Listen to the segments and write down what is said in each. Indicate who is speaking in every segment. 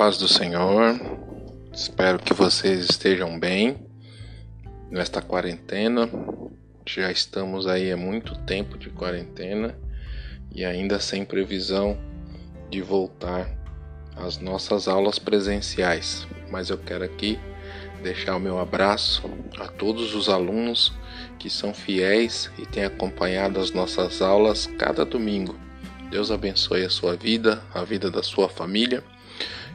Speaker 1: paz do Senhor. Espero que vocês estejam bem nesta quarentena. Já estamos aí há muito tempo de quarentena e ainda sem previsão de voltar às nossas aulas presenciais. Mas eu quero aqui deixar o meu abraço a todos os alunos que são fiéis e têm acompanhado as nossas aulas cada domingo. Deus abençoe a sua vida, a vida da sua família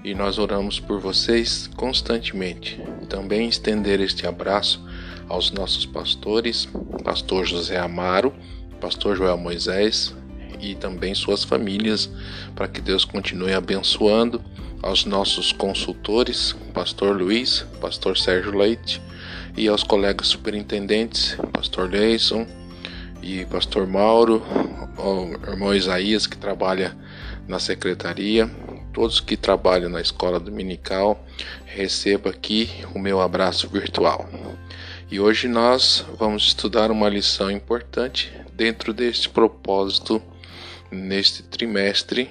Speaker 1: e nós oramos por vocês constantemente. Também estender este abraço aos nossos pastores, pastor José Amaro, pastor Joel Moisés e também suas famílias, para que Deus continue abençoando aos nossos consultores, pastor Luiz, pastor Sérgio Leite e aos colegas superintendentes, pastor Leison e pastor Mauro, o irmão Isaías que trabalha na secretaria, todos que trabalham na escola dominical, receba aqui o meu abraço virtual. E hoje nós vamos estudar uma lição importante dentro deste propósito neste trimestre,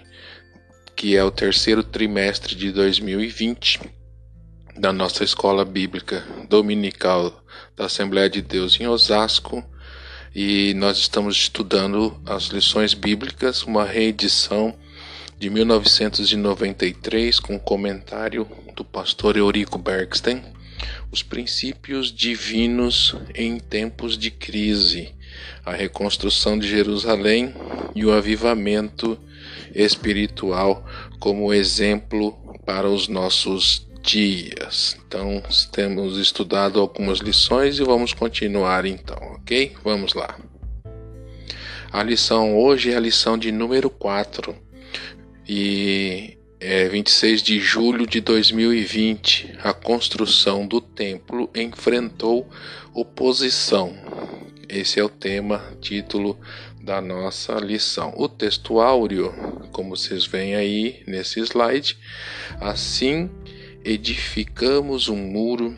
Speaker 1: que é o terceiro trimestre de 2020 da nossa escola bíblica dominical da Assembleia de Deus em Osasco. E nós estamos estudando as lições bíblicas, uma reedição de 1993, com comentário do pastor Eurico Bergsten, Os Princípios Divinos em Tempos de Crise, a Reconstrução de Jerusalém e o Avivamento Espiritual como exemplo para os nossos dias. Então, temos estudado algumas lições e vamos continuar então, ok? Vamos lá. A lição hoje é a lição de número 4 e é 26 de julho de 2020, a construção do templo enfrentou oposição. Esse é o tema, título da nossa lição. O texto áureo, como vocês veem aí nesse slide, assim edificamos um muro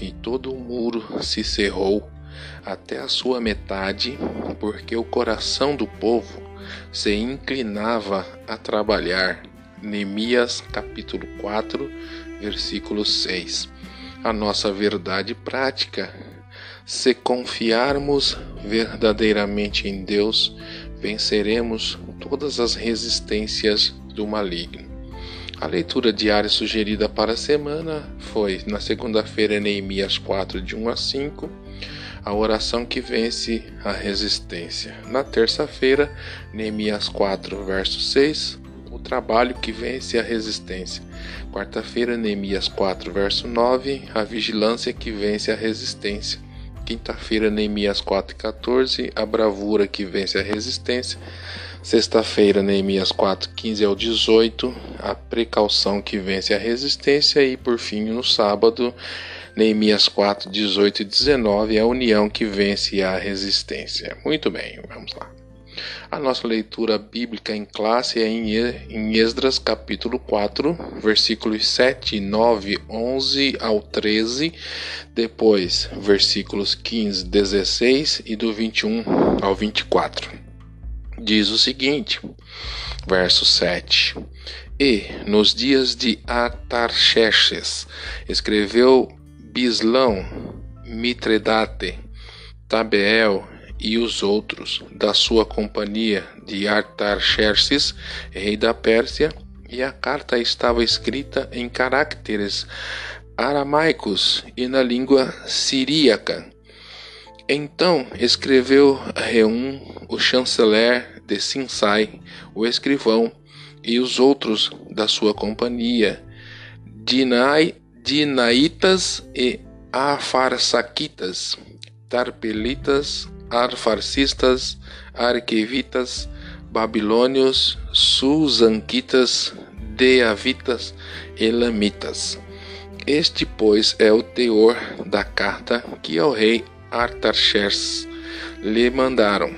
Speaker 1: e todo o muro se cerrou até a sua metade, porque o coração do povo se inclinava a trabalhar. Neemias capítulo 4, versículo 6. A nossa verdade prática. Se confiarmos verdadeiramente em Deus, venceremos todas as resistências do maligno. A leitura diária sugerida para a semana foi na segunda-feira Neemias 4 de 1 a 5 a oração que vence a resistência. Na terça-feira, Neemias 4, verso 6, o trabalho que vence a resistência. Quarta-feira, Neemias 4, verso 9, a vigilância que vence a resistência. Quinta-feira, Neemias 4, 14, a bravura que vence a resistência. Sexta-feira, Neemias 4, 15 ao 18, a precaução que vence a resistência. E por fim, no sábado, Neemias 4, 18 e 19, a união que vence a resistência. Muito bem, vamos lá. A nossa leitura bíblica em classe é em Esdras capítulo 4, versículos 7, 9, 11 ao 13, depois versículos 15, 16 e do 21 ao 24. Diz o seguinte, verso 7. E, nos dias de Atarxerxes, escreveu Bislão, Mitredate, Tabeel e os outros da sua companhia de Artaxerxes, rei da Pérsia, e a carta estava escrita em caracteres aramaicos e na língua siríaca. Então escreveu Reum, o chanceler de Sinsai, o escrivão, e os outros da sua companhia, Dinai Dinaitas e Afarsaquitas, Tarpelitas, Arfarcistas, Arquevitas, Babilônios, Susanquitas, Deavitas e Lamitas. Este, pois, é o teor da carta que ao rei Artaxerxes lhe mandaram.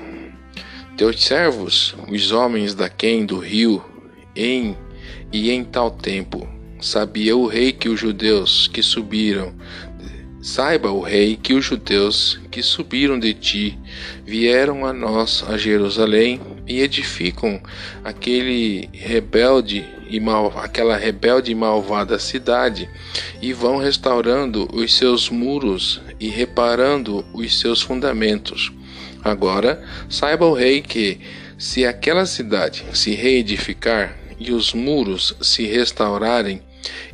Speaker 1: Teus servos, os homens da Quem do rio, em e em tal tempo, Sabia o rei que os judeus que subiram Saiba o rei que os judeus que subiram de ti vieram a nós a Jerusalém e edificam aquele rebelde e mal, aquela rebelde e malvada cidade e vão restaurando os seus muros e reparando os seus fundamentos. Agora, saiba o rei que, se aquela cidade se reedificar e os muros se restaurarem,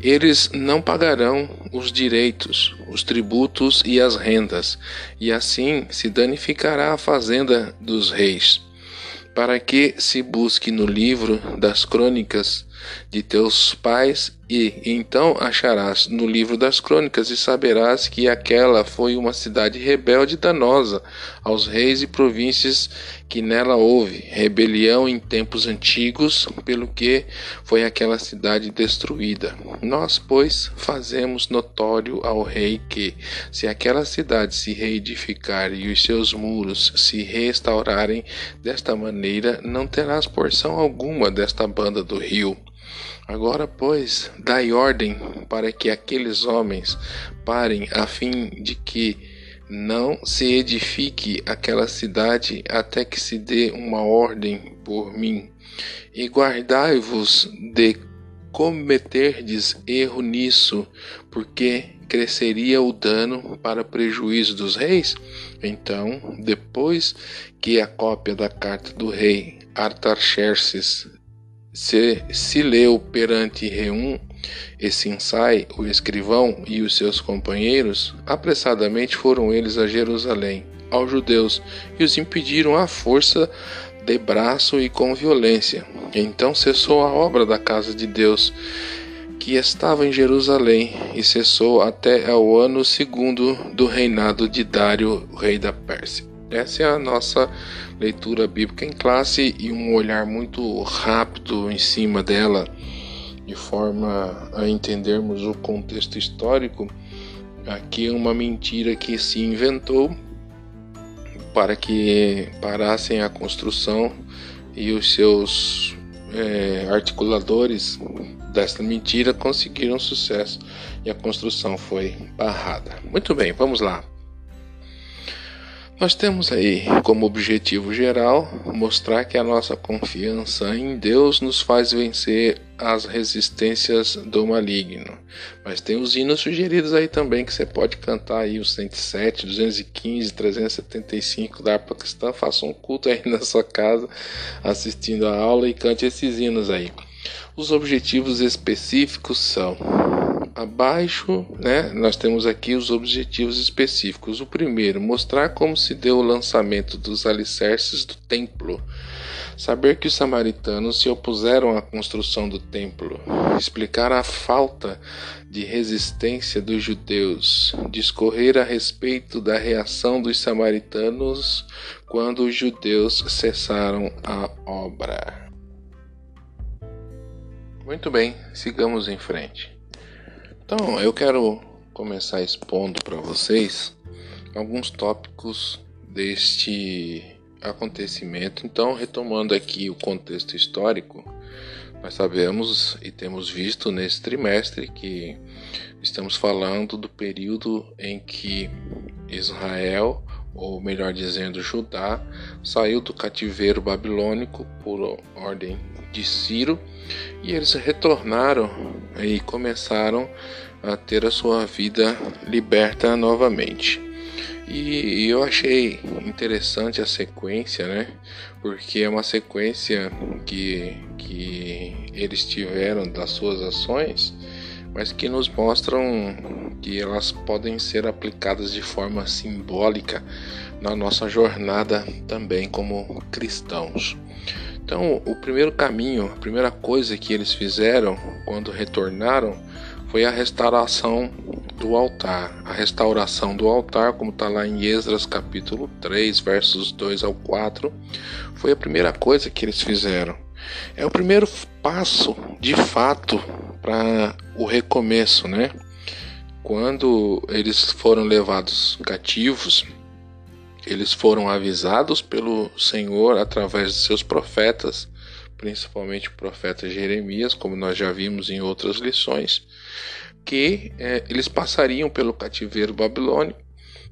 Speaker 1: eles não pagarão os direitos, os tributos e as rendas, e assim se danificará a fazenda dos reis para que se busque no livro das crônicas de teus pais, e então acharás no livro das crônicas e saberás que aquela foi uma cidade rebelde e danosa aos reis e províncias que nela houve rebelião em tempos antigos, pelo que foi aquela cidade destruída. Nós, pois, fazemos notório ao rei que, se aquela cidade se reedificar e os seus muros se restaurarem desta maneira, não terás porção alguma desta banda do rio. Agora, pois, dai ordem para que aqueles homens parem, a fim de que não se edifique aquela cidade até que se dê uma ordem por mim. E guardai-vos de cometerdes erro nisso, porque cresceria o dano para prejuízo dos reis? Então, depois que a cópia da carta do rei Artaxerxes se, se leu perante Reum esse ensaio, o escrivão e os seus companheiros, apressadamente foram eles a Jerusalém, aos judeus, e os impediram à força de braço e com violência. Então cessou a obra da casa de Deus, que estava em Jerusalém, e cessou até ao ano segundo do reinado de Dário, rei da Pérsia. Essa é a nossa leitura bíblica em classe e um olhar muito rápido em cima dela, de forma a entendermos o contexto histórico. Aqui é uma mentira que se inventou para que parassem a construção e os seus é, articuladores desta mentira conseguiram sucesso e a construção foi barrada. Muito bem, vamos lá. Nós temos aí como objetivo geral mostrar que a nossa confiança em Deus nos faz vencer as resistências do maligno. Mas tem os hinos sugeridos aí também que você pode cantar aí os 107, 215, 375 da harpa cristã, faça um culto aí na sua casa assistindo a aula e cante esses hinos aí. Os objetivos específicos são Abaixo, né, nós temos aqui os objetivos específicos. O primeiro, mostrar como se deu o lançamento dos alicerces do templo. Saber que os samaritanos se opuseram à construção do templo. Explicar a falta de resistência dos judeus. Discorrer a respeito da reação dos samaritanos quando os judeus cessaram a obra. Muito bem, sigamos em frente. Então, eu quero começar expondo para vocês alguns tópicos deste acontecimento. Então, retomando aqui o contexto histórico, nós sabemos e temos visto nesse trimestre que estamos falando do período em que Israel, ou melhor dizendo, Judá, saiu do cativeiro babilônico por ordem de Ciro e eles retornaram e começaram a ter a sua vida liberta novamente. E eu achei interessante a sequência, né? Porque é uma sequência que, que eles tiveram das suas ações, mas que nos mostram que elas podem ser aplicadas de forma simbólica na nossa jornada também como cristãos. Então, o primeiro caminho, a primeira coisa que eles fizeram quando retornaram foi a restauração do altar. A restauração do altar, como está lá em Esdras capítulo 3, versos 2 ao 4, foi a primeira coisa que eles fizeram. É o primeiro passo, de fato, para o recomeço, né? Quando eles foram levados cativos, eles foram avisados pelo Senhor através de seus profetas, principalmente o profeta Jeremias, como nós já vimos em outras lições, que é, eles passariam pelo cativeiro babilônico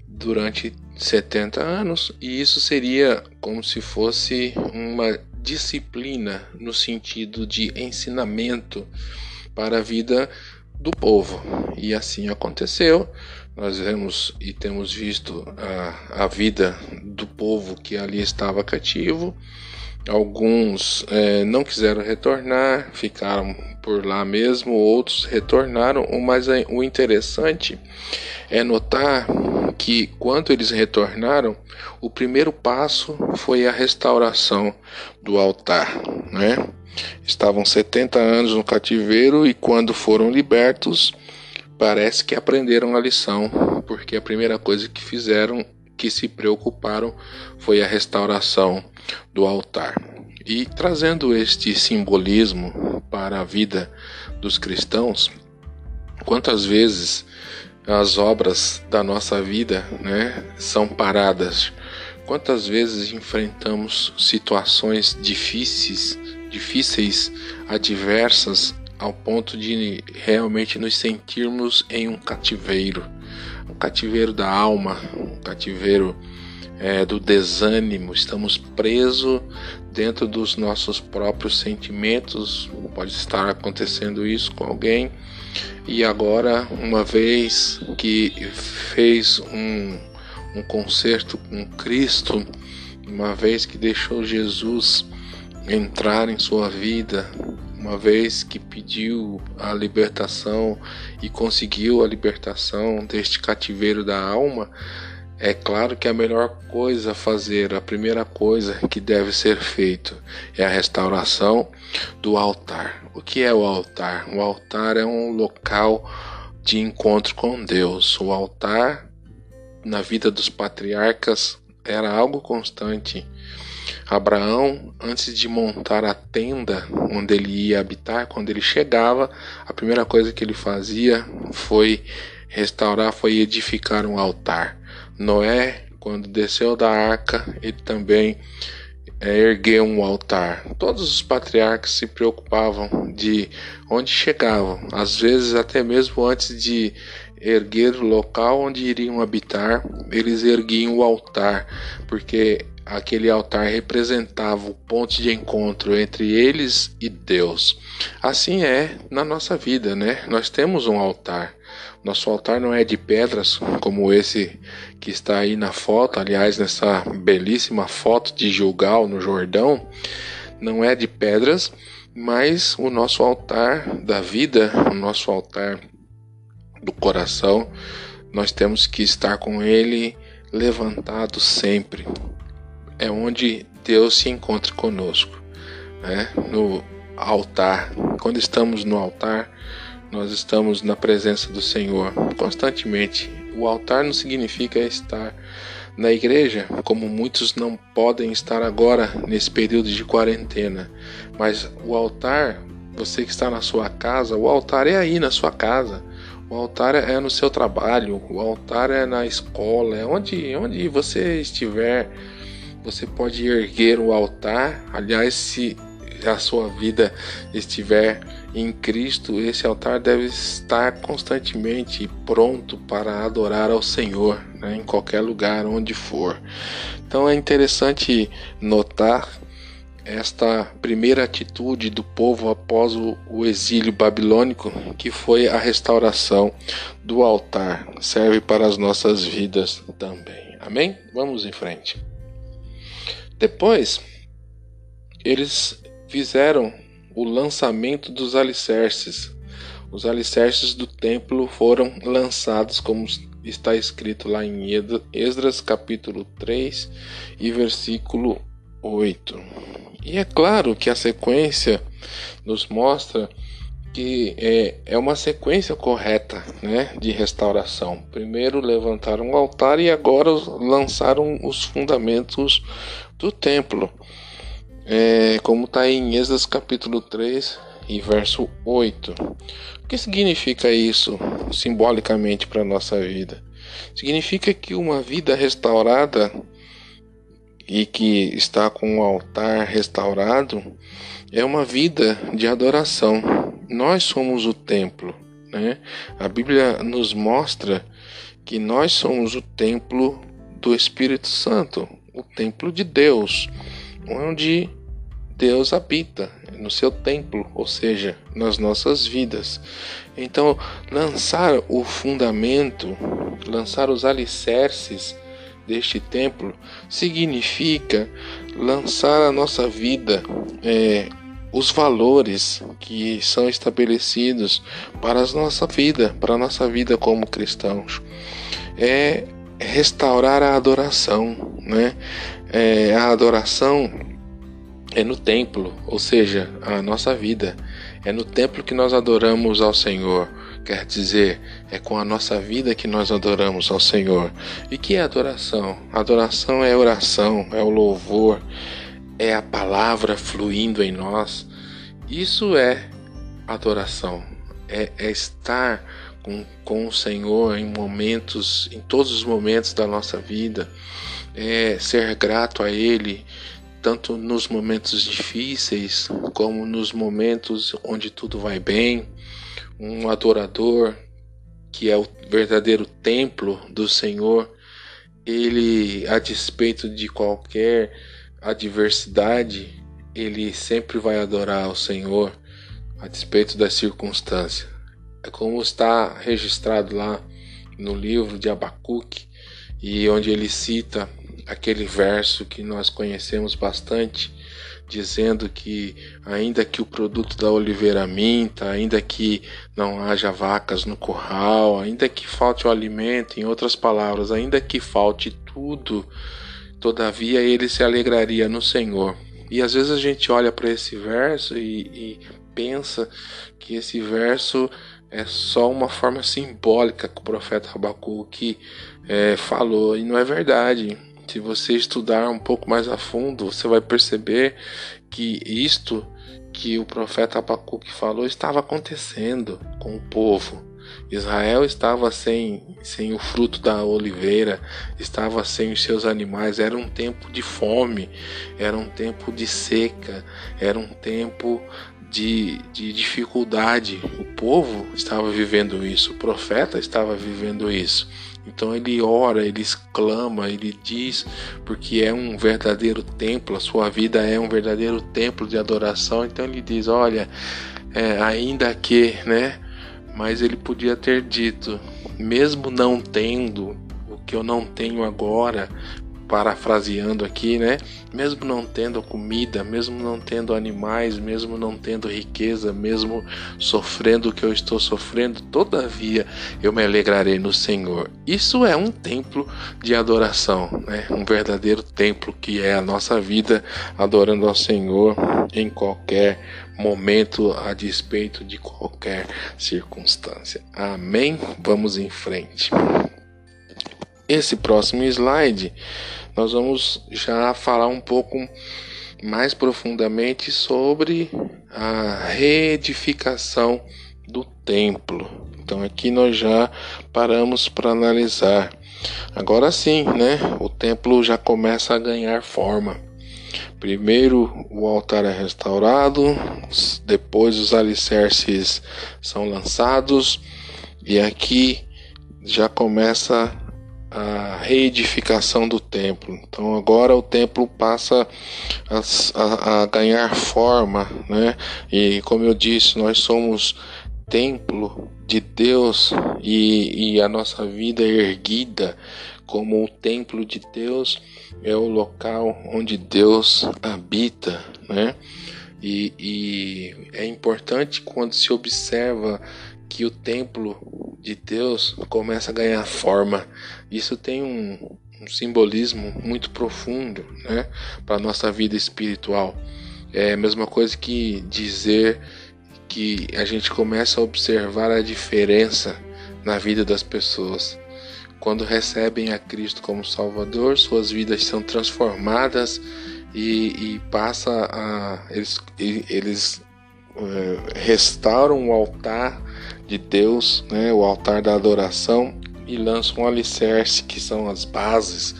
Speaker 1: durante 70 anos, e isso seria como se fosse uma disciplina no sentido de ensinamento para a vida do povo. E assim aconteceu. Nós vemos e temos visto a, a vida do povo que ali estava cativo. Alguns é, não quiseram retornar, ficaram por lá mesmo, outros retornaram. Mas o interessante é notar que quando eles retornaram, o primeiro passo foi a restauração do altar, né? Estavam 70 anos no cativeiro e quando foram libertos, parece que aprenderam a lição, porque a primeira coisa que fizeram, que se preocuparam, foi a restauração do altar. E trazendo este simbolismo para a vida dos cristãos, quantas vezes as obras da nossa vida né, são paradas? Quantas vezes enfrentamos situações difíceis difíceis, adversas, ao ponto de realmente nos sentirmos em um cativeiro. Um cativeiro da alma, um cativeiro é, do desânimo, estamos presos dentro dos nossos próprios sentimentos. Pode estar acontecendo isso com alguém, e agora, uma vez que fez um, um concerto com Cristo, uma vez que deixou Jesus entrar em sua vida, uma vez que pediu a libertação e conseguiu a libertação deste cativeiro da alma, é claro que a melhor coisa a fazer, a primeira coisa que deve ser feito é a restauração do altar. O que é o altar? O altar é um local de encontro com Deus. O altar na vida dos patriarcas era algo constante Abraão, antes de montar a tenda onde ele ia habitar, quando ele chegava, a primeira coisa que ele fazia foi restaurar, foi edificar um altar. Noé, quando desceu da arca, ele também é, ergueu um altar. Todos os patriarcas se preocupavam de onde chegavam, às vezes até mesmo antes de erguer o local onde iriam habitar, eles erguiam o altar, porque aquele altar representava o ponto de encontro entre eles e Deus. Assim é na nossa vida, né? Nós temos um altar. Nosso altar não é de pedras como esse que está aí na foto, aliás, nessa belíssima foto de Gilgal no Jordão, não é de pedras, mas o nosso altar da vida, o nosso altar do coração, nós temos que estar com ele levantado sempre, é onde Deus se encontra conosco, né? No altar. Quando estamos no altar, nós estamos na presença do Senhor constantemente. O altar não significa estar na igreja, como muitos não podem estar agora nesse período de quarentena, mas o altar, você que está na sua casa, o altar é aí na sua casa. O altar é no seu trabalho, o altar é na escola, é onde, onde você estiver você pode erguer o altar. Aliás, se a sua vida estiver em Cristo, esse altar deve estar constantemente pronto para adorar ao Senhor, né, em qualquer lugar onde for. Então é interessante notar esta primeira atitude do povo após o, exílio babilônico, que foi a restauração do altar. Serve para as nossas vidas também. Amém? Vamos em frente. Depois, eles fizeram o lançamento dos alicerces. Os alicerces do templo foram lançados, como está escrito lá em Esdras, capítulo 3 e versículo 8. E é claro que a sequência nos mostra que é, é uma sequência correta né, de restauração. Primeiro levantaram o altar e agora lançaram os fundamentos do templo. É, como está em Êxodo capítulo 3 e verso 8. O que significa isso simbolicamente para a nossa vida? Significa que uma vida restaurada e que está com o altar restaurado é uma vida de adoração. Nós somos o templo. Né? A Bíblia nos mostra que nós somos o templo do Espírito Santo, o templo de Deus, onde Deus habita no seu templo, ou seja, nas nossas vidas. Então, lançar o fundamento, lançar os alicerces deste templo significa lançar a nossa vida, é, os valores que são estabelecidos para a nossa vida, para a nossa vida como cristãos. É restaurar a adoração, né? É, a adoração é no templo, ou seja, a nossa vida. É no templo que nós adoramos ao Senhor. Quer dizer, é com a nossa vida que nós adoramos ao Senhor. E que é adoração? Adoração é oração, é o louvor, é a palavra fluindo em nós. Isso é adoração. É, é estar com, com o Senhor em momentos, em todos os momentos da nossa vida. É ser grato a Ele, tanto nos momentos difíceis como nos momentos onde tudo vai bem. Um adorador que é o verdadeiro templo do Senhor, ele, a despeito de qualquer adversidade, ele sempre vai adorar ao Senhor, a despeito das circunstâncias. É como está registrado lá no livro de Abacuque, e onde ele cita aquele verso que nós conhecemos bastante, dizendo que ainda que o produto da oliveira minta, ainda que não haja vacas no curral, ainda que falte o alimento, em outras palavras, ainda que falte tudo, todavia ele se alegraria no Senhor. E às vezes a gente olha para esse verso e, e pensa que esse verso é só uma forma simbólica que o profeta Abacuque é, falou, e não é verdade. Se você estudar um pouco mais a fundo, você vai perceber que isto que o profeta Abacuque falou estava acontecendo com o povo. Israel estava sem, sem o fruto da oliveira, estava sem os seus animais, era um tempo de fome, era um tempo de seca, era um tempo de, de dificuldade. O povo estava vivendo isso, o profeta estava vivendo isso. Então ele ora, ele exclama, ele diz, porque é um verdadeiro templo, a sua vida é um verdadeiro templo de adoração. Então ele diz: Olha, é, ainda que, né? Mas ele podia ter dito, mesmo não tendo o que eu não tenho agora, parafraseando aqui, né? Mesmo não tendo comida, mesmo não tendo animais, mesmo não tendo riqueza, mesmo sofrendo o que eu estou sofrendo, todavia eu me alegrarei no Senhor. Isso é um templo de adoração, né? Um verdadeiro templo que é a nossa vida adorando ao Senhor em qualquer momento a despeito de qualquer circunstância. Amém? Vamos em frente. Esse próximo slide, nós vamos já falar um pouco mais profundamente sobre a reedificação do templo. Então aqui nós já paramos para analisar. Agora sim, né? O templo já começa a ganhar forma. Primeiro o altar é restaurado, depois os alicerces são lançados e aqui já começa a reedificação do templo. Então agora o templo passa a, a, a, ganhar forma, né? E como eu disse, nós somos templo de Deus e, e a nossa vida é erguida como o templo de Deus é o local onde Deus habita, né? E, e é importante quando se observa que o templo de Deus começa a ganhar forma. Isso tem um, um simbolismo muito profundo né, para a nossa vida espiritual. É a mesma coisa que dizer que a gente começa a observar a diferença na vida das pessoas. Quando recebem a Cristo como Salvador, suas vidas são transformadas e, e passa a eles, eles é, restauram o altar de Deus, né, o altar da adoração, e lançam um alicerce, que são as bases,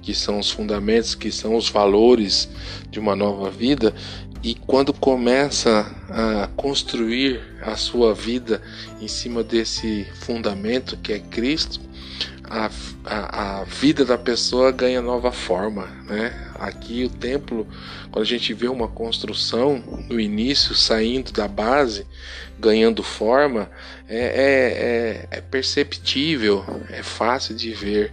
Speaker 1: que são os fundamentos, que são os valores de uma nova vida. E quando começa a construir a sua vida em cima desse fundamento que é Cristo, a, a, a, vida da pessoa ganha nova forma, né? Aqui o templo, quando a gente vê uma construção no início saindo da base, ganhando forma, é, é, é, é perceptível, é fácil de ver.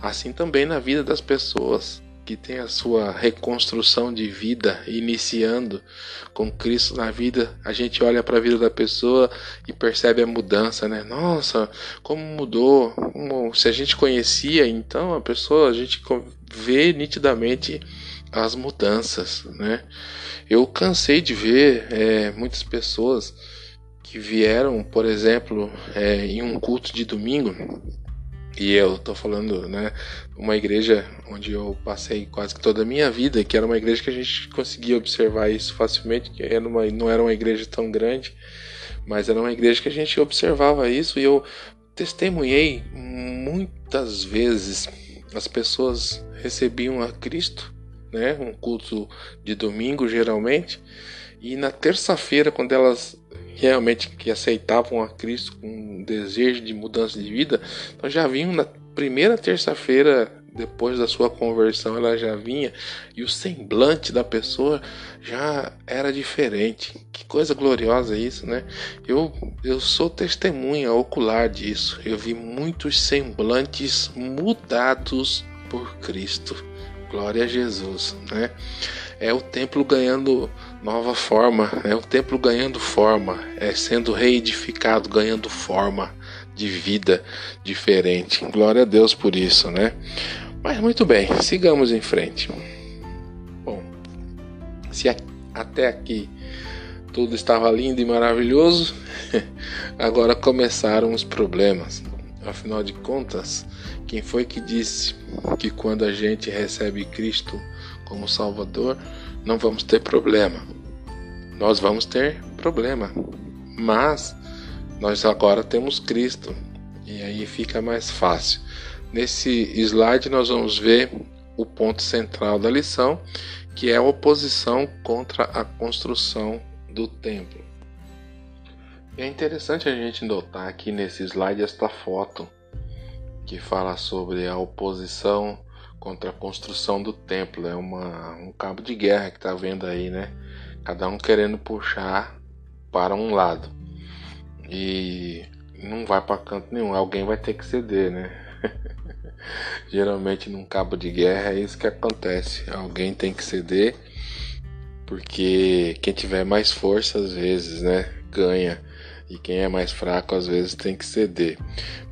Speaker 1: Assim também na vida das pessoas que tem a sua reconstrução de vida iniciando com Cristo na vida, a gente olha para a vida da pessoa e percebe a mudança, né? Nossa, como mudou! Como, se a gente conhecia, então a pessoa, a gente vê nitidamente as mudanças, né? Eu cansei de ver é, muitas pessoas que vieram, por exemplo, é, em um culto de domingo e eu tô falando, né, uma igreja onde eu passei quase que toda a minha vida, que era uma igreja que a gente conseguia observar isso facilmente, que era uma, não era uma igreja tão grande, mas era uma igreja que a gente observava isso e eu testemunhei muitas vezes as pessoas recebiam a Cristo, né, um culto de domingo geralmente, e na terça-feira quando elas realmente que aceitavam a Cristo com desejo de mudança de vida, então já vinham na primeira terça-feira depois da sua conversão, ela já vinha e o semblante da pessoa já era diferente. Que coisa gloriosa isso, né? Eu, eu sou testemunha ocular disso. Eu vi muitos semblantes mudados por Cristo. Glória a Jesus, né? É o templo ganhando nova forma, é o templo ganhando forma, é sendo reedificado, ganhando forma de vida diferente. Glória a Deus por isso, né? Mas muito bem, sigamos em frente. Bom, se até aqui tudo estava lindo e maravilhoso, agora começaram os problemas. Afinal de contas, quem foi que disse que quando a gente recebe Cristo como Salvador, não vamos ter problema? Nós vamos ter problema, mas nós agora temos Cristo e aí fica mais fácil. Nesse slide nós vamos ver o ponto central da lição, que é a oposição contra a construção do templo. É interessante a gente notar aqui nesse slide esta foto que fala sobre a oposição contra a construção do templo. É uma, um cabo de guerra que está vendo aí, né? Cada um querendo puxar para um lado. E não vai para canto nenhum, alguém vai ter que ceder, né? Geralmente num cabo de guerra é isso que acontece. Alguém tem que ceder, porque quem tiver mais força às vezes, né, ganha e quem é mais fraco às vezes tem que ceder.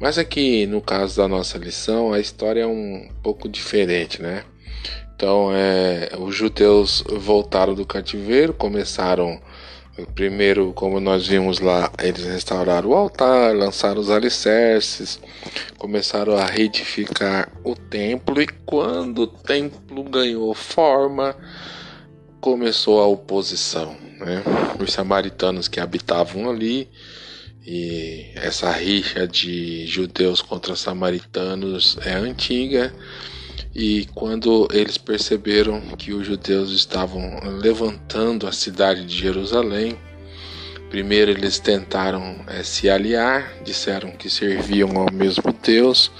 Speaker 1: Mas aqui no caso da nossa lição, a história é um pouco diferente, né? Então, é, os judeus voltaram do cativeiro, começaram primeiro, como nós vimos lá, eles restauraram o altar, lançaram os alicerces, começaram a reedificar o templo e quando o templo ganhou forma, começou a oposição né? Os samaritanos que habitavam ali e essa rixa de judeus contra samaritanos é antiga. E quando eles perceberam que os judeus estavam levantando a cidade de Jerusalém, primeiro eles tentaram é, se aliar, disseram que serviam ao mesmo Deus,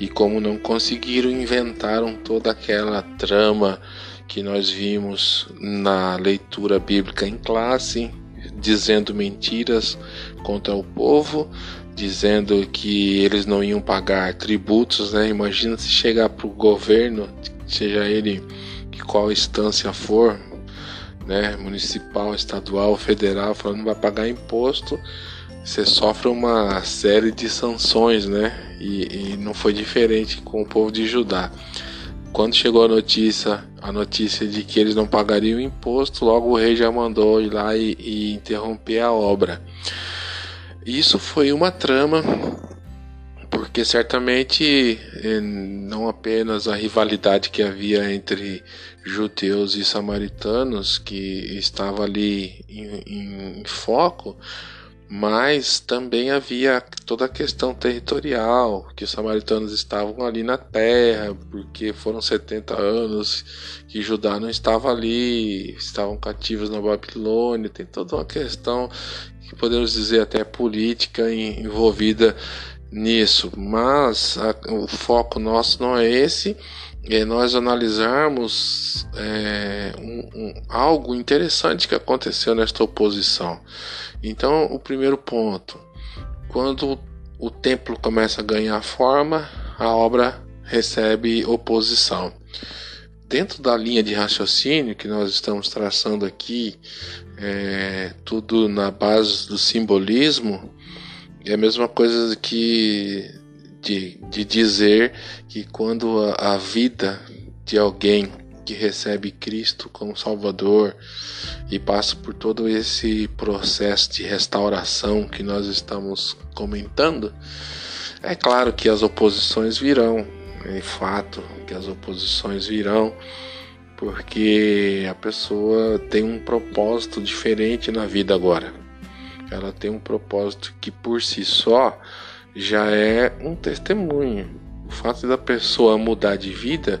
Speaker 1: e como não conseguiram, inventaram toda aquela trama que nós vimos na leitura bíblica em classe, dizendo mentiras contra o povo, dizendo que eles não iam pagar tributos, né? Imagina se chegar para o governo, seja ele que qual instância for, né? Municipal, estadual, federal, falando não vai pagar imposto, você sofre uma série de sanções, né? E, e não foi diferente com o povo de Judá. Quando chegou a notícia, a notícia de que eles não pagariam imposto, logo o rei já mandou ir lá e, e interromper a obra. Isso foi uma trama, porque certamente eh, não apenas a rivalidade que havia entre judeus e samaritanos que estava ali em, em foco, mas também havia toda a questão territorial, que os samaritanos estavam ali na terra, porque foram 70 anos que Judá não estava ali, estavam cativos na Babilônia, tem toda uma questão que podemos dizer até política envolvida nisso, mas a, o foco nosso não é esse, é nós analisarmos é, um, um, algo interessante que aconteceu nesta oposição. Então, o primeiro ponto, quando o templo começa a ganhar forma, a obra recebe oposição. Dentro da linha de raciocínio que nós estamos traçando aqui, é, tudo na base do simbolismo, é a mesma coisa que de, de dizer que quando a, a vida de alguém que recebe Cristo como Salvador e passa por todo esse processo de restauração que nós estamos comentando, é claro que as oposições virão, é fato que as oposições virão, porque a pessoa tem um propósito diferente na vida agora. Ela tem um propósito que por si só já é um testemunho. O fato da pessoa mudar de vida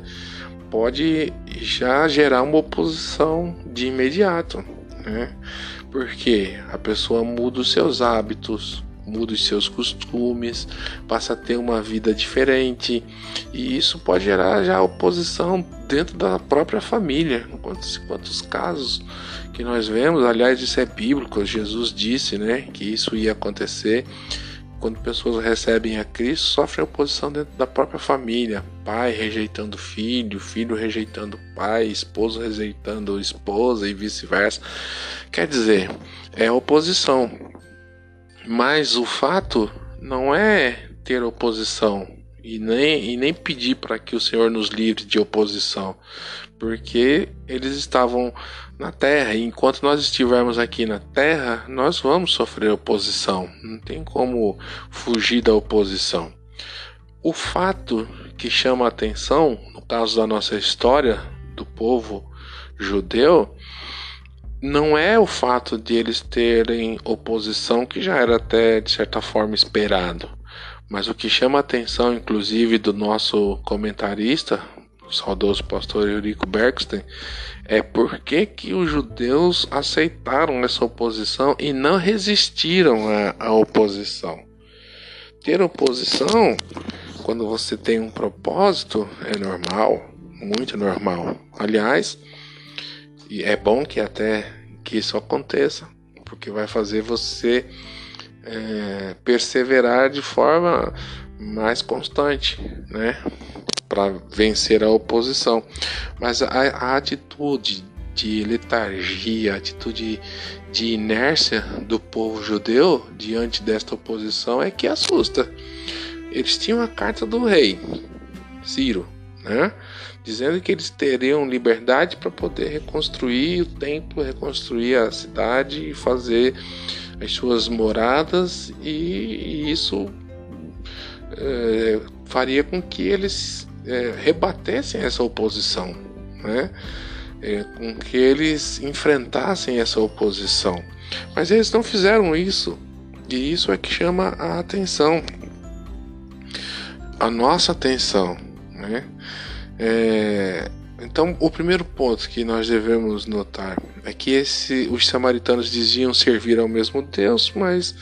Speaker 1: pode já gerar uma oposição de imediato, né? Porque a pessoa muda os seus hábitos, muda os seus costumes, passa a ter uma vida diferente e isso pode gerar já oposição dentro da própria família. Quantos, quantos casos que nós vemos, aliás, isso é bíblico, Jesus disse né, que isso ia acontecer quando pessoas recebem a Cristo, sofrem oposição dentro da própria família. Pai rejeitando filho, filho rejeitando pai, esposo rejeitando esposa e vice-versa. Quer dizer, é oposição. Mas o fato não é ter oposição e nem, e nem pedir para que o Senhor nos livre de oposição, porque eles estavam na terra, e enquanto nós estivermos aqui na terra, nós vamos sofrer oposição, não tem como fugir da oposição. O fato que chama a atenção, no caso da nossa história do povo judeu, não é o fato de eles terem oposição, que já era até de certa forma esperado, mas o que chama a atenção, inclusive, do nosso comentarista, saudoso pastor Eurico Bergstein, é por que, que os judeus aceitaram essa oposição e não resistiram à, à oposição. Ter oposição, quando você tem um propósito, é normal, muito normal. Aliás, é bom que até que isso aconteça, porque vai fazer você é, perseverar de forma mais constante, né? Para vencer a oposição. Mas a, a, atitude de letargia, a atitude de inércia do povo judeu diante desta oposição é que assusta. Eles tinham a carta do rei Ciro, né? dizendo que eles teriam liberdade para poder reconstruir o templo, reconstruir a cidade e fazer as suas moradas, e, isso é, faria com que eles é, rebatessem essa oposição, né? É, com que eles enfrentassem essa oposição. Mas eles não fizeram isso, e isso é que chama a atenção, a nossa atenção, né? É, então, o primeiro ponto que nós devemos notar é que esse, os samaritanos diziam servir ao mesmo Deus, mas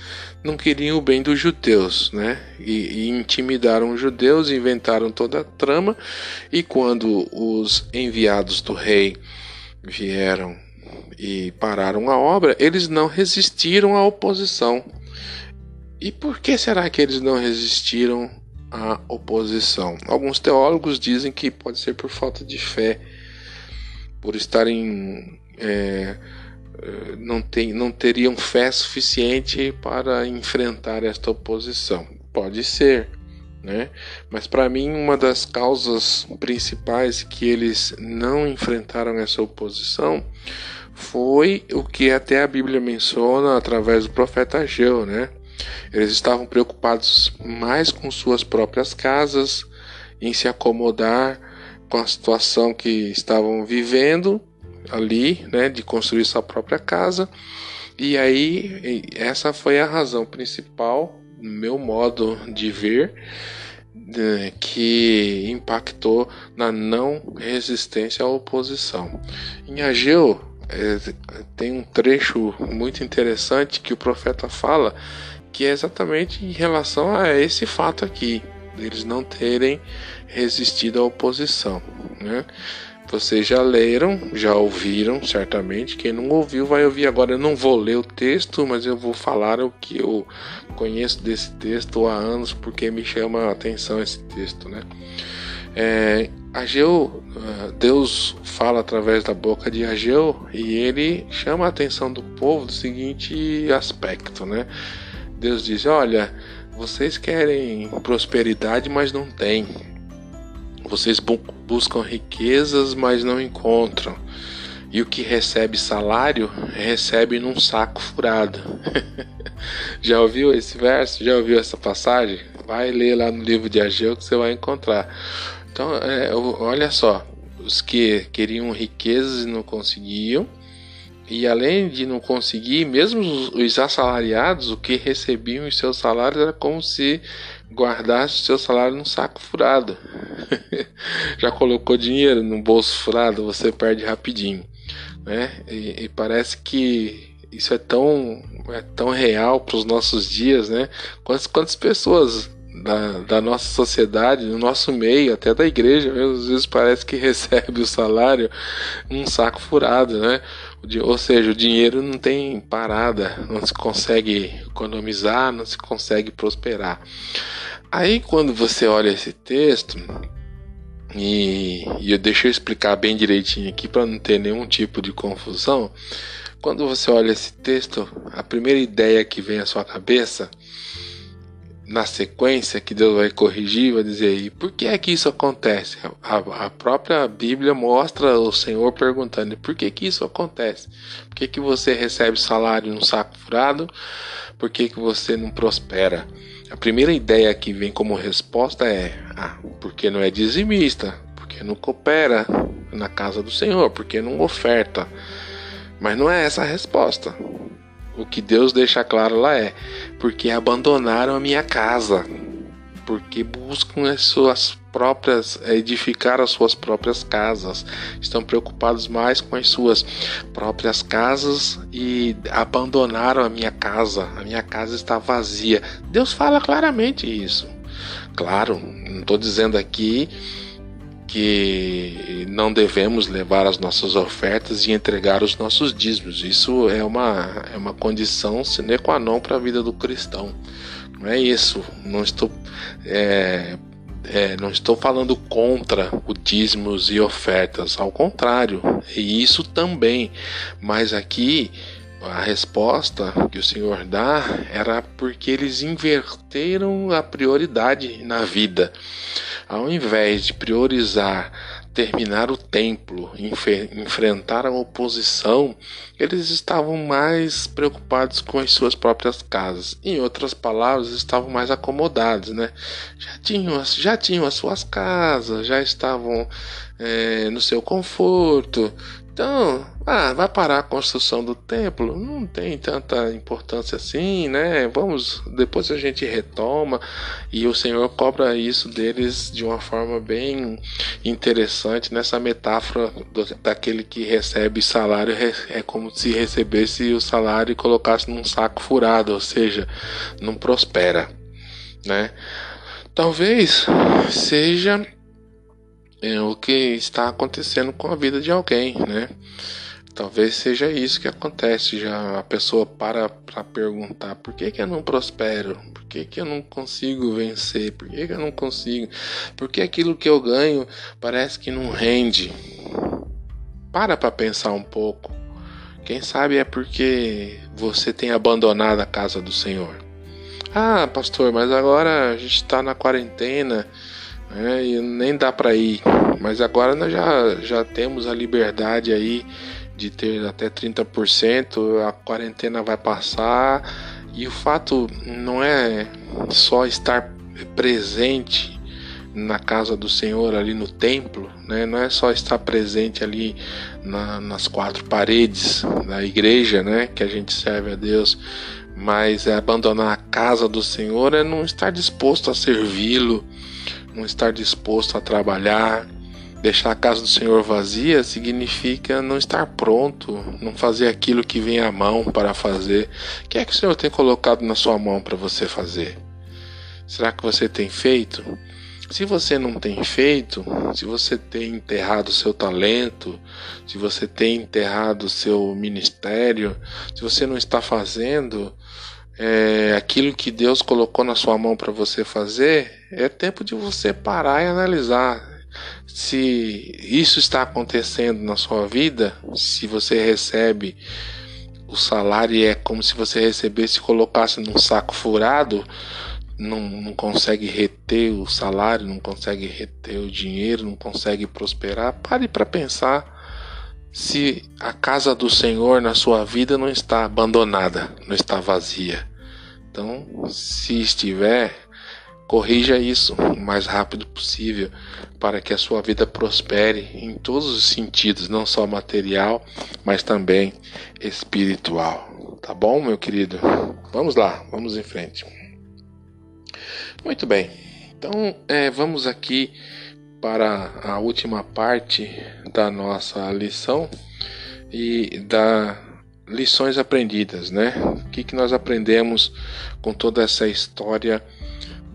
Speaker 1: não queriam o bem dos judeus, né? E, e intimidaram os judeus, inventaram toda a trama, e quando os enviados do rei vieram e pararam a obra, eles não resistiram à oposição. E por que será que eles não resistiram a oposição. Alguns teólogos dizem que pode ser por falta de fé, por estarem é, não, tem, não teriam fé suficiente para enfrentar esta oposição. Pode ser, né? Mas para mim uma das causas principais que eles não enfrentaram essa oposição foi o que até a Bíblia menciona através do profeta Ageu, né? Eles estavam preocupados mais com suas próprias casas, em se acomodar com a situação que estavam vivendo ali, né, de construir sua própria casa. E aí, essa foi a razão principal, no meu modo de ver, que impactou na não resistência à oposição. Em Ageu, é, tem um trecho muito interessante que o profeta fala que é exatamente em relação a esse fato aqui, eles não terem resistido à oposição. Né? Vocês já leram, já ouviram, certamente. Quem não ouviu vai ouvir agora. Eu não vou ler o texto, mas eu vou falar o que eu conheço desse texto há anos, porque me chama a atenção esse texto, né? É, Ageu, ah, Deus fala através da boca de Ageu e ele chama a atenção do povo do seguinte aspecto, né? Deus diz: Olha, vocês querem prosperidade, mas não têm. Vocês bu buscam riquezas, mas não encontram. E o que recebe salário, recebe num saco furado. Já ouviu esse verso? Já ouviu essa passagem? Vai ler lá no livro de Ageu que você vai encontrar. Então, é, olha só, os que queriam riquezas e não conseguiam, e além de não conseguir, mesmo os assalariados, o que recebiam os seus salários era como se guardasse o seu salário num saco furado. Já colocou dinheiro no bolso furado, você perde rapidinho. Né? E, e parece que isso é tão, é tão real para os nossos dias, né? Quantas, quantas pessoas da, da, nossa sociedade, no nosso meio, até da igreja, às vezes parece que recebe o salário um saco furado, né? Ou seja, o dinheiro não tem parada, não se consegue economizar, não se consegue prosperar. Aí quando você olha esse texto, e, e eu deixo eu explicar bem direitinho aqui para não ter nenhum tipo de confusão. Quando você olha esse texto, a primeira ideia que vem à sua cabeça na sequência que Deus vai corrigir, vai dizer aí, por que é que isso acontece? A, a, própria Bíblia mostra o Senhor perguntando, por que que isso acontece? Por que que você recebe salário num saco furado? Por que que você não prospera? A primeira ideia que vem como resposta é, ah, porque não é dizimista, porque não coopera na casa do Senhor, porque não oferta. Mas não é essa a resposta. O que Deus deixa claro lá é: porque abandonaram a minha casa, porque buscam as suas próprias edificar as suas próprias casas, estão preocupados mais com as suas próprias casas e abandonaram a minha casa. A minha casa está vazia. Deus fala claramente isso. Claro, não estou dizendo aqui que não devemos levar as nossas ofertas e entregar os nossos dízimos. Isso é uma, é uma condição sine qua non para a vida do cristão. Não é isso. Não estou, é, é, não estou falando contra o dízimos e ofertas. Ao contrário, e isso também. Mas aqui a resposta que o Senhor dá era porque eles inverteram a prioridade na vida. Ao invés de priorizar terminar o templo, enfrentar a oposição, eles estavam mais preocupados com as suas próprias casas. Em outras palavras, estavam mais acomodados, né? Já tinham, já tinham as suas casas, já estavam é, no seu conforto, então, ah, vai parar a construção do templo? Não tem tanta importância assim, né? Vamos, depois a gente retoma e o Senhor cobra isso deles de uma forma bem interessante nessa metáfora do, daquele que recebe salário é como se recebesse o salário e colocasse num saco furado, ou seja, não prospera, né? Talvez seja é, o que está acontecendo com a vida de alguém, né? Talvez seja isso que acontece. Já a pessoa para para perguntar por que, que eu não prospero, por que, que eu não consigo vencer, por que, que eu não consigo, por que aquilo que eu ganho parece que não rende. Para para pensar um pouco. Quem sabe é porque você tem abandonado a casa do Senhor. Ah, pastor, mas agora a gente está na quarentena né, e nem dá para ir. Mas agora nós já, já temos a liberdade aí de ter até 30%, a quarentena vai passar e o fato não é só estar presente na casa do Senhor ali no templo, né? não é só estar presente ali na, nas quatro paredes da igreja, né? que a gente serve a Deus, mas é abandonar a casa do Senhor é não estar disposto a servi-lo, não estar disposto a trabalhar, Deixar a casa do Senhor vazia significa não estar pronto, não fazer aquilo que vem à mão para fazer. O que é que o Senhor tem colocado na sua mão para você fazer? Será que você tem feito? Se você não tem feito, se você tem enterrado o seu talento, se você tem enterrado o seu ministério, se você não está fazendo é, aquilo que Deus colocou na sua mão para você fazer, é tempo de você parar e analisar se isso está acontecendo na sua vida, se você recebe o salário é como se você recebesse colocasse num saco furado, não, não consegue reter o salário, não consegue reter o dinheiro, não consegue prosperar, pare para pensar se a casa do Senhor na sua vida não está abandonada, não está vazia. Então, se estiver, corrija isso o mais rápido possível para que a sua vida prospere em todos os sentidos, não só material, mas também espiritual. Tá bom, meu querido? Vamos lá, vamos em frente. Muito bem, então é, vamos aqui para a última parte da nossa lição e da lições aprendidas, né? O que, que nós aprendemos com toda essa história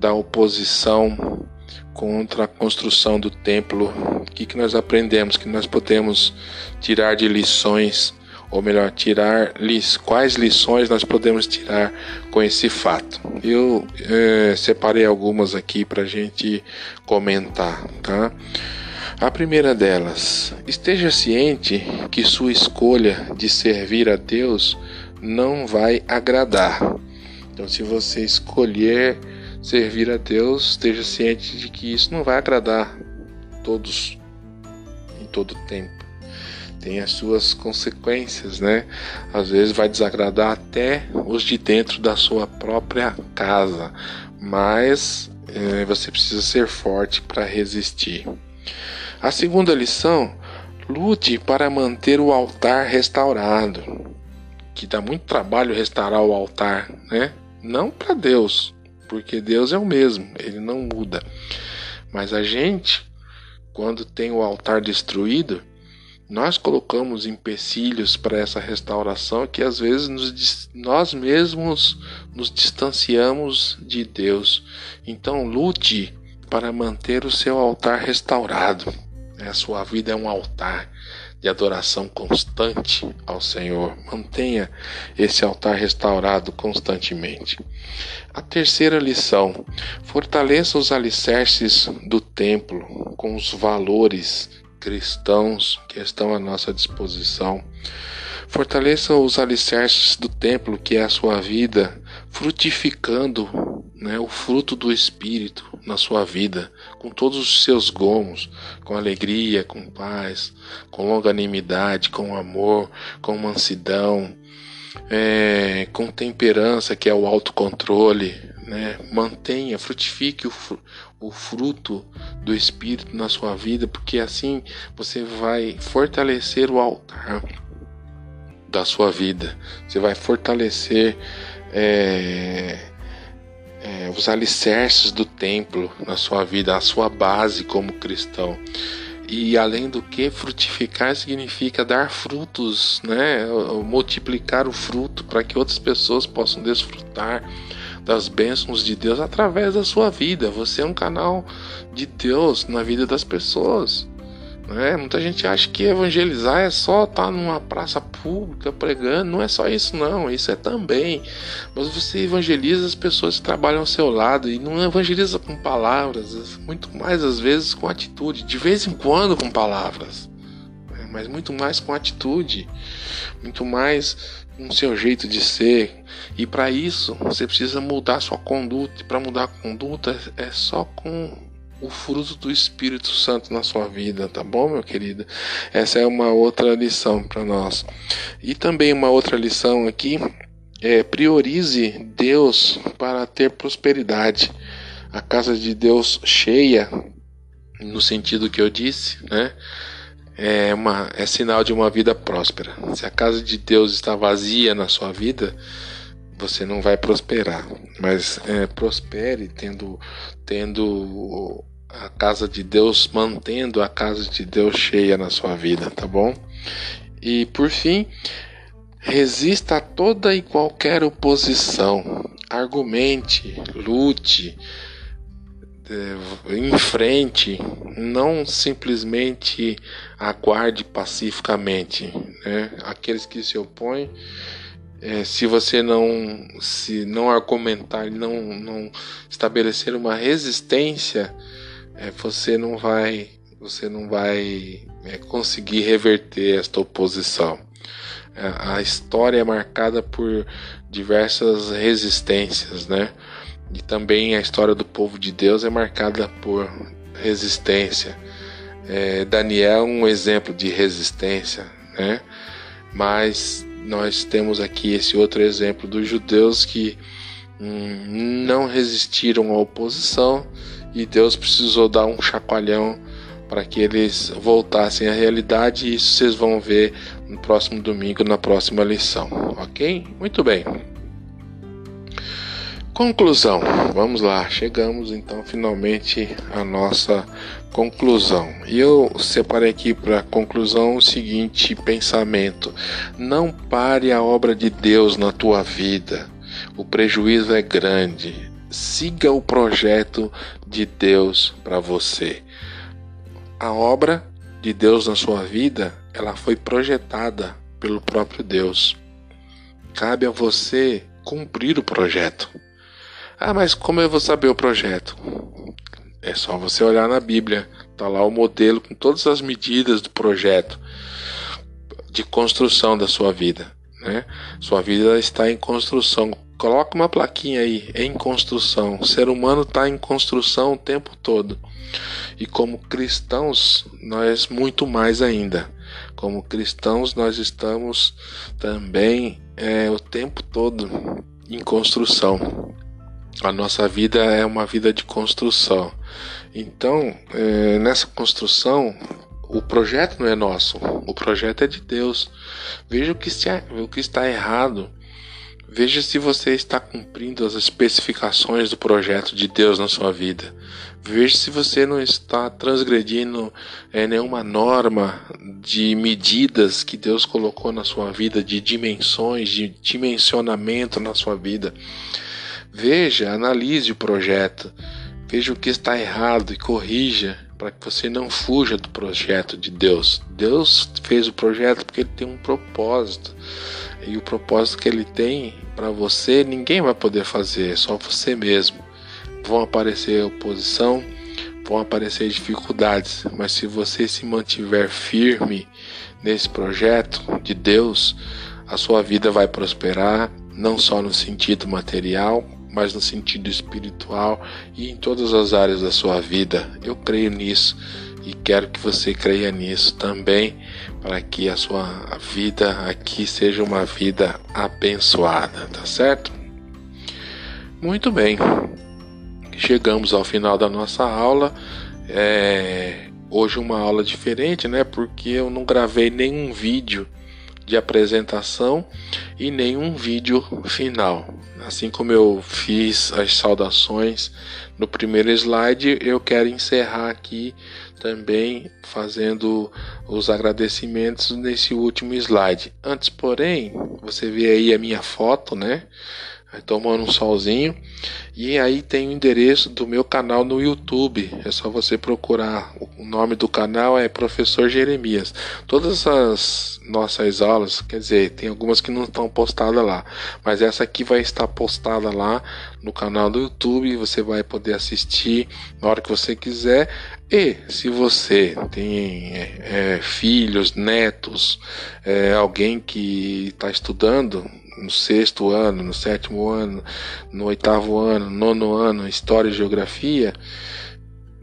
Speaker 1: da oposição contra a construção do templo? O que, que nós aprendemos que nós podemos tirar de lições ou melhor, tirar quais lições nós podemos tirar com esse fato. Eu é, separei algumas aqui para a gente comentar, tá? A primeira delas, esteja ciente que sua escolha de servir a Deus não vai agradar. Então, se você escolher servir a Deus, esteja ciente de que isso não vai agradar todos em todo tempo tem as suas consequências, né? Às vezes vai desagradar até os de dentro da sua própria casa, mas é, você precisa ser forte para resistir. A segunda lição: lute para manter o altar restaurado. Que dá muito trabalho restaurar o altar, né? Não para Deus, porque Deus é o mesmo, ele não muda. Mas a gente, quando tem o altar destruído, nós colocamos empecilhos para essa restauração que às vezes nos, nós mesmos nos distanciamos de Deus. Então lute para manter o seu altar restaurado. A sua vida é um altar de adoração constante ao Senhor. Mantenha esse altar restaurado constantemente. A terceira lição: fortaleça os alicerces do templo com os valores cristãos que estão à nossa disposição. Fortaleça os alicerces do templo, que é a sua vida, frutificando né, o fruto do Espírito na sua vida, com todos os seus gomos, com alegria, com paz, com longanimidade, com amor, com mansidão, é, com temperança, que é o autocontrole. Né? Mantenha, frutifique o, o fruto do Espírito na sua vida, porque assim você vai fortalecer o altar da sua vida, você vai fortalecer é, é, os alicerces do templo na sua vida, a sua base como cristão. E além do que, frutificar significa dar frutos, né? multiplicar o fruto para que outras pessoas possam desfrutar das bênçãos de Deus através da sua vida. Você é um canal de Deus na vida das pessoas. Né? Muita gente acha que evangelizar é só estar numa praça pública pregando. Não é só isso, não. Isso é também. Mas você evangeliza as pessoas que trabalham ao seu lado e não evangeliza com palavras, muito mais às vezes com atitude, de vez em quando com palavras, né? mas muito mais com atitude, muito mais com seu jeito de ser, e para isso você precisa mudar sua conduta. E para mudar a conduta é só com o fruto do Espírito Santo na sua vida, tá bom, meu querido? Essa é uma outra lição para nós. E também uma outra lição aqui é priorize Deus para ter prosperidade. A casa de Deus cheia, no sentido que eu disse, né? É, uma, é sinal de uma vida próspera. Se a casa de Deus está vazia na sua vida, você não vai prosperar, mas é, prospere tendo, tendo a casa de Deus, mantendo a casa de Deus cheia na sua vida, tá bom? E por fim, resista a toda e qualquer oposição, argumente, lute, em frente, não simplesmente aguarde pacificamente. Né? Aqueles que se opõem, é, se você não se não argumentar, não, não estabelecer uma resistência, é, você não vai você não vai é, conseguir reverter esta oposição. É, a história é marcada por diversas resistências, né? E também a história do povo de Deus é marcada por resistência. É, Daniel é um exemplo de resistência, né? Mas nós temos aqui esse outro exemplo dos judeus que hum, não resistiram à oposição e Deus precisou dar um chacoalhão para que eles voltassem à realidade. E isso vocês vão ver no próximo domingo, na próxima lição, ok? Muito bem. Conclusão. Vamos lá, chegamos então finalmente à nossa conclusão. E eu separei aqui para conclusão o seguinte pensamento: não pare a obra de Deus na tua vida. O prejuízo é grande. Siga o projeto de Deus para você. A obra de Deus na sua vida, ela foi projetada pelo próprio Deus. Cabe a você cumprir o projeto. Ah, mas como eu vou saber o projeto? É só você olhar na Bíblia. Tá lá o modelo com todas as medidas do projeto de construção da sua vida, né? Sua vida está em construção. Coloca uma plaquinha aí, em construção. O ser humano está em construção o tempo todo. E como cristãos, nós muito mais ainda. Como cristãos, nós estamos também é, o tempo todo em construção. A nossa vida é uma vida de construção. Então, é, nessa construção, o projeto não é nosso, o projeto é de Deus. Veja o que, o que está errado. Veja se você está cumprindo as especificações do projeto de Deus na sua vida. Veja se você não está transgredindo é, nenhuma norma de medidas que Deus colocou na sua vida, de dimensões, de dimensionamento na sua vida. Veja, analise o projeto, veja o que está errado e corrija para que você não fuja do projeto de Deus. Deus fez o projeto porque ele tem um propósito. E o propósito que ele tem para você, ninguém vai poder fazer, é só você mesmo. Vão aparecer oposição, vão aparecer dificuldades, mas se você se mantiver firme nesse projeto de Deus, a sua vida vai prosperar, não só no sentido material, mas no sentido espiritual e em todas as áreas da sua vida. Eu creio nisso e quero que você creia nisso também, para que a sua vida aqui seja uma vida abençoada, tá certo? Muito bem, chegamos ao final da nossa aula. É, hoje uma aula diferente, né? Porque eu não gravei nenhum vídeo de apresentação e nenhum vídeo final. Assim como eu fiz as saudações no primeiro slide, eu quero encerrar aqui também fazendo os agradecimentos nesse último slide. Antes, porém, você vê aí a minha foto, né? Tomando um solzinho. E aí tem o endereço do meu canal no YouTube. É só você procurar. O nome do canal é Professor Jeremias. Todas as nossas aulas, quer dizer, tem algumas que não estão postadas lá, mas essa aqui vai estar postada lá no canal do YouTube. Você vai poder assistir na hora que você quiser. E se você tem é, filhos, netos, é, alguém que está estudando, no sexto ano, no sétimo ano, no oitavo ano, nono ano, História e Geografia,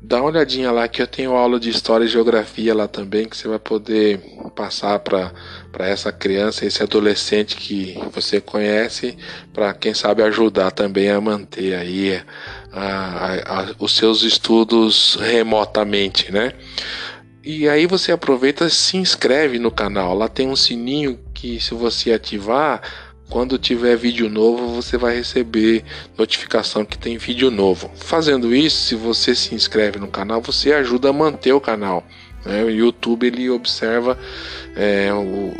Speaker 1: dá uma olhadinha lá que eu tenho aula de História e Geografia lá também, que você vai poder passar para essa criança, esse adolescente que você conhece, para quem sabe ajudar também a manter aí a, a, a, os seus estudos remotamente, né? E aí você aproveita e se inscreve no canal. Lá tem um sininho que se você ativar, quando tiver vídeo novo, você vai receber notificação que tem vídeo novo. Fazendo isso, se você se inscreve no canal, você ajuda a manter o canal. Né? O YouTube ele observa é,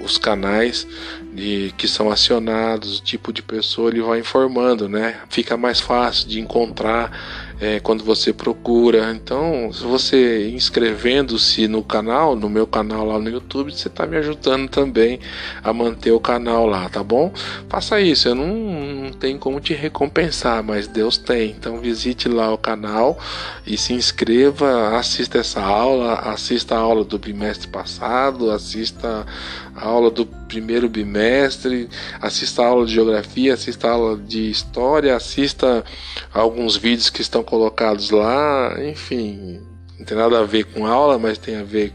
Speaker 1: os canais de, que são acionados, o tipo de pessoa ele vai informando, né? Fica mais fácil de encontrar é, quando você procura. Então, se você inscrevendo-se no canal, no meu canal lá no YouTube, você está me ajudando também a manter o canal lá, tá bom? Faça isso, eu não, não tenho como te recompensar, mas Deus tem. Então, visite lá o canal e se inscreva, assista essa aula, assista a aula do bimestre passado, assista a aula do primeiro bimestre, assista a aula de geografia, assista a aula de história, assista alguns vídeos que estão colocados lá, enfim, não tem nada a ver com aula, mas tem a ver.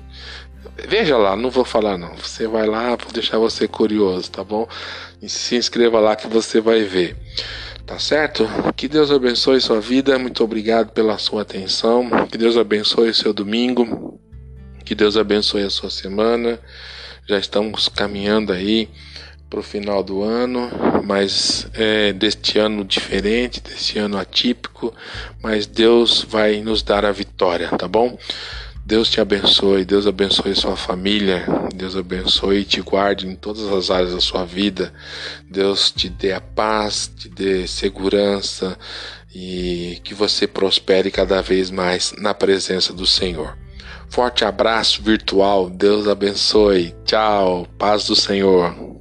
Speaker 1: Veja lá, não vou falar não. Você vai lá, vou deixar você curioso, tá bom? E se inscreva lá que você vai ver. Tá certo? Que Deus abençoe sua vida. Muito obrigado pela sua atenção. Que Deus abençoe seu domingo. Que Deus abençoe a sua semana. Já estamos caminhando aí para o final do ano, mas é, deste ano diferente, deste ano atípico, mas Deus vai nos dar a vitória, tá bom? Deus te abençoe, Deus abençoe sua família, Deus abençoe e te guarde em todas as áreas da sua vida. Deus te dê a paz, te dê segurança e que você prospere cada vez mais na presença do Senhor. Forte abraço virtual, Deus abençoe. Tchau, paz do Senhor.